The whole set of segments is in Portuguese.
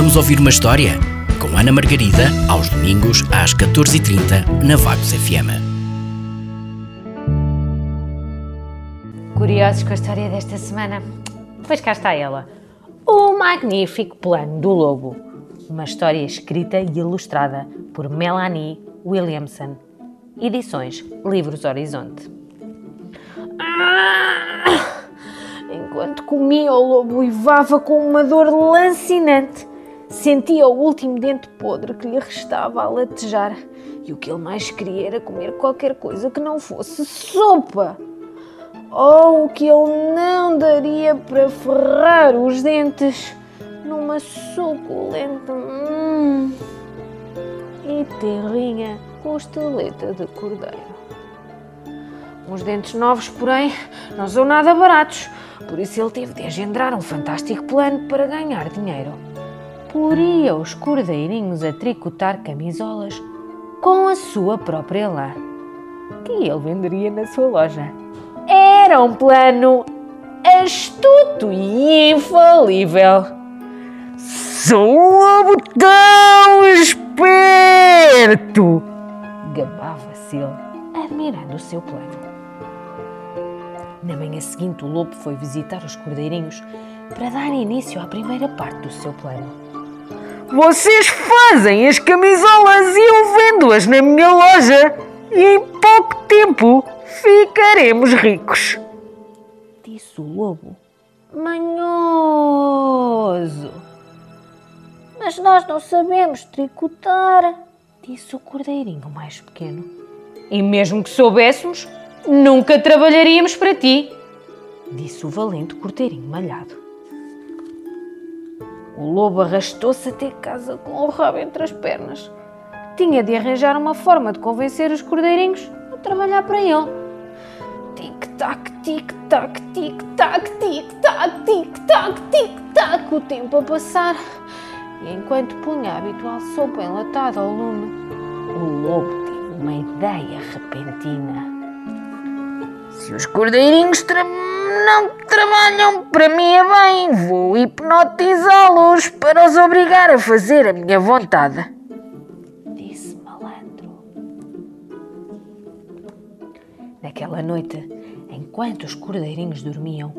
Vamos ouvir uma história? Com Ana Margarida, aos domingos, às 14h30, na Vagos FM. Curiosos com a história desta semana? Pois cá está ela. O Magnífico Plano do Lobo. Uma história escrita e ilustrada por Melanie Williamson. Edições Livros Horizonte. Ah! Enquanto comia, o lobo uivava com uma dor lancinante. Sentia o último dente podre que lhe restava a latejar. E o que ele mais queria era comer qualquer coisa que não fosse sopa. Oh, o que ele não daria para ferrar os dentes numa suculenta hum, e terrinha costeleta de cordeiro. Uns dentes novos, porém, não são nada baratos, por isso ele teve de agendrar um fantástico plano para ganhar dinheiro. Poria os cordeirinhos a tricotar camisolas com a sua própria lã, que ele venderia na sua loja. Era um plano astuto e infalível. Sou tão esperto! Gabava-se ele, admirando o seu plano. Na manhã seguinte, o lobo foi visitar os cordeirinhos para dar início à primeira parte do seu plano. Vocês fazem as camisolas e eu vendo-as na minha loja e em pouco tempo ficaremos ricos. Disse o lobo, manhoso. Mas nós não sabemos tricotar, disse o cordeirinho mais pequeno. E mesmo que soubéssemos, nunca trabalharíamos para ti, disse o valente cordeirinho malhado. O lobo arrastou-se até casa com o rabo entre as pernas. Tinha de arranjar uma forma de convencer os cordeirinhos a trabalhar para ele. Tic-tac, tic-tac, tic-tac, tic-tac, tic-tac, tic-tac, o tempo a passar. E enquanto punha a habitual sopa enlatada ao lume, o lobo teve uma ideia repentina. Se os cordeirinhos tra não trabalham para mim é bem, vou hipnotizá-los para os obrigar a fazer a minha vontade. Disse malandro. Naquela noite, enquanto os cordeirinhos dormiam,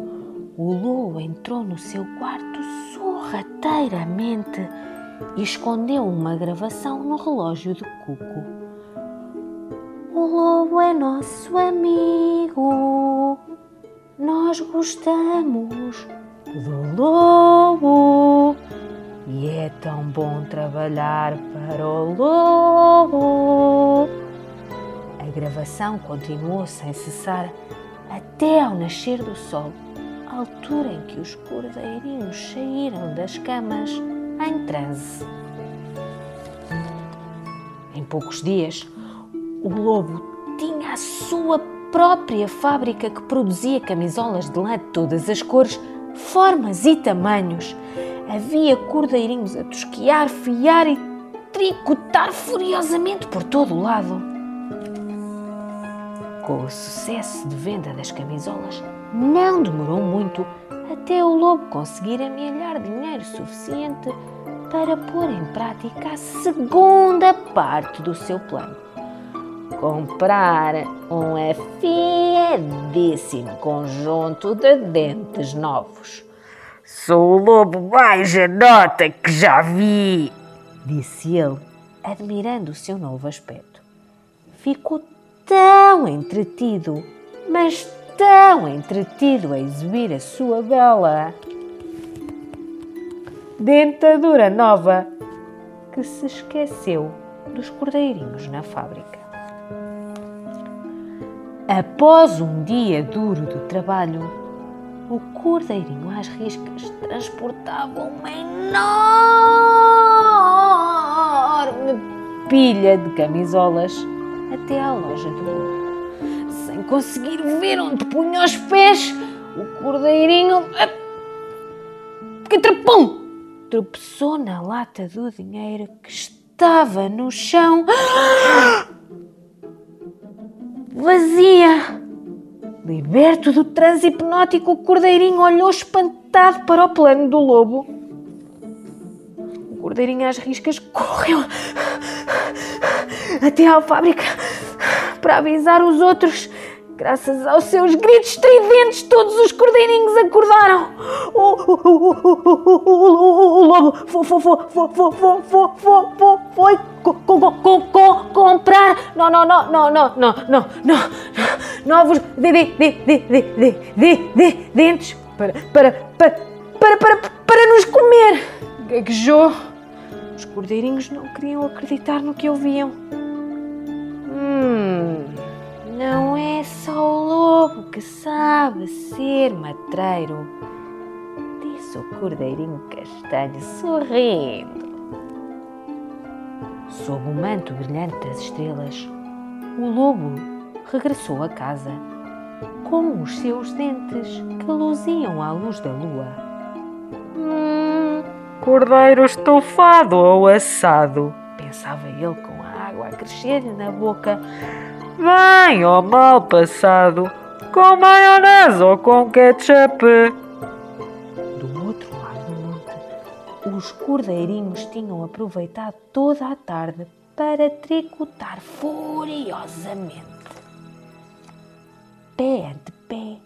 o lobo entrou no seu quarto sorrateiramente e escondeu uma gravação no relógio de cuco. O lobo é nosso amigo. Nós gostamos do lobo. E é tão bom trabalhar para o lobo. A gravação continuou sem cessar até ao nascer do sol, altura em que os cordeirinhos saíram das camas em transe. Em poucos dias, o lobo tinha a sua própria fábrica que produzia camisolas de lã de todas as cores, formas e tamanhos. Havia cordeirinhos a tosquiar, fiar e tricotar furiosamente por todo o lado. Com o sucesso de venda das camisolas, não demorou muito até o lobo conseguir amealhar dinheiro suficiente para pôr em prática a segunda parte do seu plano. Comprar um afiadíssimo conjunto de dentes novos. Sou o lobo mais anota que já vi, disse ele, admirando o seu novo aspecto. Ficou tão entretido, mas tão entretido a exibir a sua bela dentadura nova que se esqueceu dos cordeirinhos na fábrica. Após um dia duro de trabalho, o cordeirinho às riscas transportava uma enorme pilha de camisolas até à loja do lobo. Sem conseguir ver onde punha os pés, o cordeirinho. Que trepum! Tropeçou na lata do dinheiro que estava no chão. Vazia! Liberto do transe hipnótico, o cordeirinho olhou espantado para o plano do lobo. O cordeirinho às riscas correu até à fábrica para avisar os outros. Graças aos seus gritos estridentes, todos os cordeirinhos acordaram. O, lobo foi, comprar. Não, não, não, não, não, não, não, não. Novos de, de, de, de, de, de, de, dentes para, para, para, para, para, nos comer. Gaguejou. Os cordeirinhos não queriam acreditar no que ouviam. Não é só o lobo que sabe ser matreiro, o cordeirinho castanho sorrindo. Sob o manto brilhante das estrelas, o lobo regressou a casa com os seus dentes que luziam à luz da lua. Hum, cordeiro estofado ou assado, pensava ele com água a crescer-lhe na boca. Bem ou mal passado, com maionese ou com ketchup. Os cordeirinhos tinham aproveitado toda a tarde para tricotar furiosamente. Pé ante pé,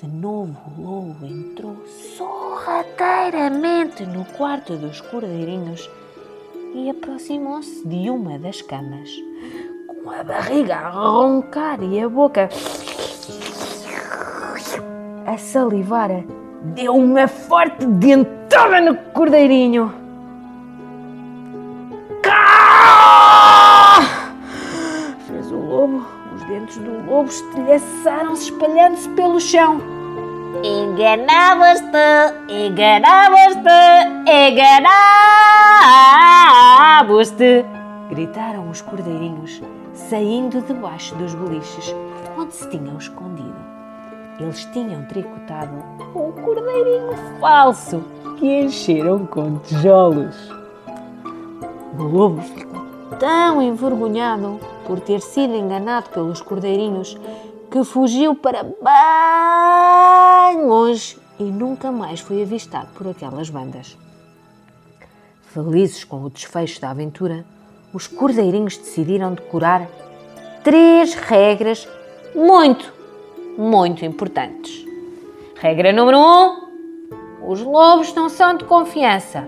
de novo o lobo entrou sorrateiramente no quarto dos cordeirinhos e aproximou-se de uma das camas, com a barriga a roncar e a boca a salivar. Deu uma forte dentada no cordeirinho. Cá! Fez o lobo. Os dentes do lobo estilhaçaram-se, espalhando-se pelo chão. Enganavas-te, enganavas-te, enganavas-te. Gritaram os cordeirinhos, saindo debaixo dos beliches onde se tinham escondido. Eles tinham tricotado um cordeirinho falso que encheram com tijolos. O lobo ficou tão envergonhado por ter sido enganado pelos cordeirinhos que fugiu para bem longe e nunca mais foi avistado por aquelas bandas. Felizes com o desfecho da aventura, os cordeirinhos decidiram decorar três regras muito, muito importantes. Regra número um: os lobos não são de confiança.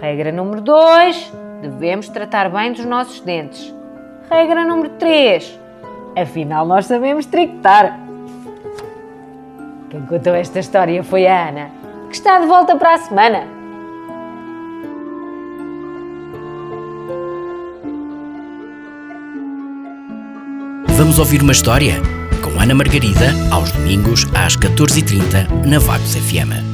Regra número dois: devemos tratar bem dos nossos dentes. Regra número três: Afinal, nós sabemos tricotar. Quem contou esta história foi a Ana, que está de volta para a semana. Vamos ouvir uma história? Com Ana Margarida, aos domingos às 14h30 na Vagos FM.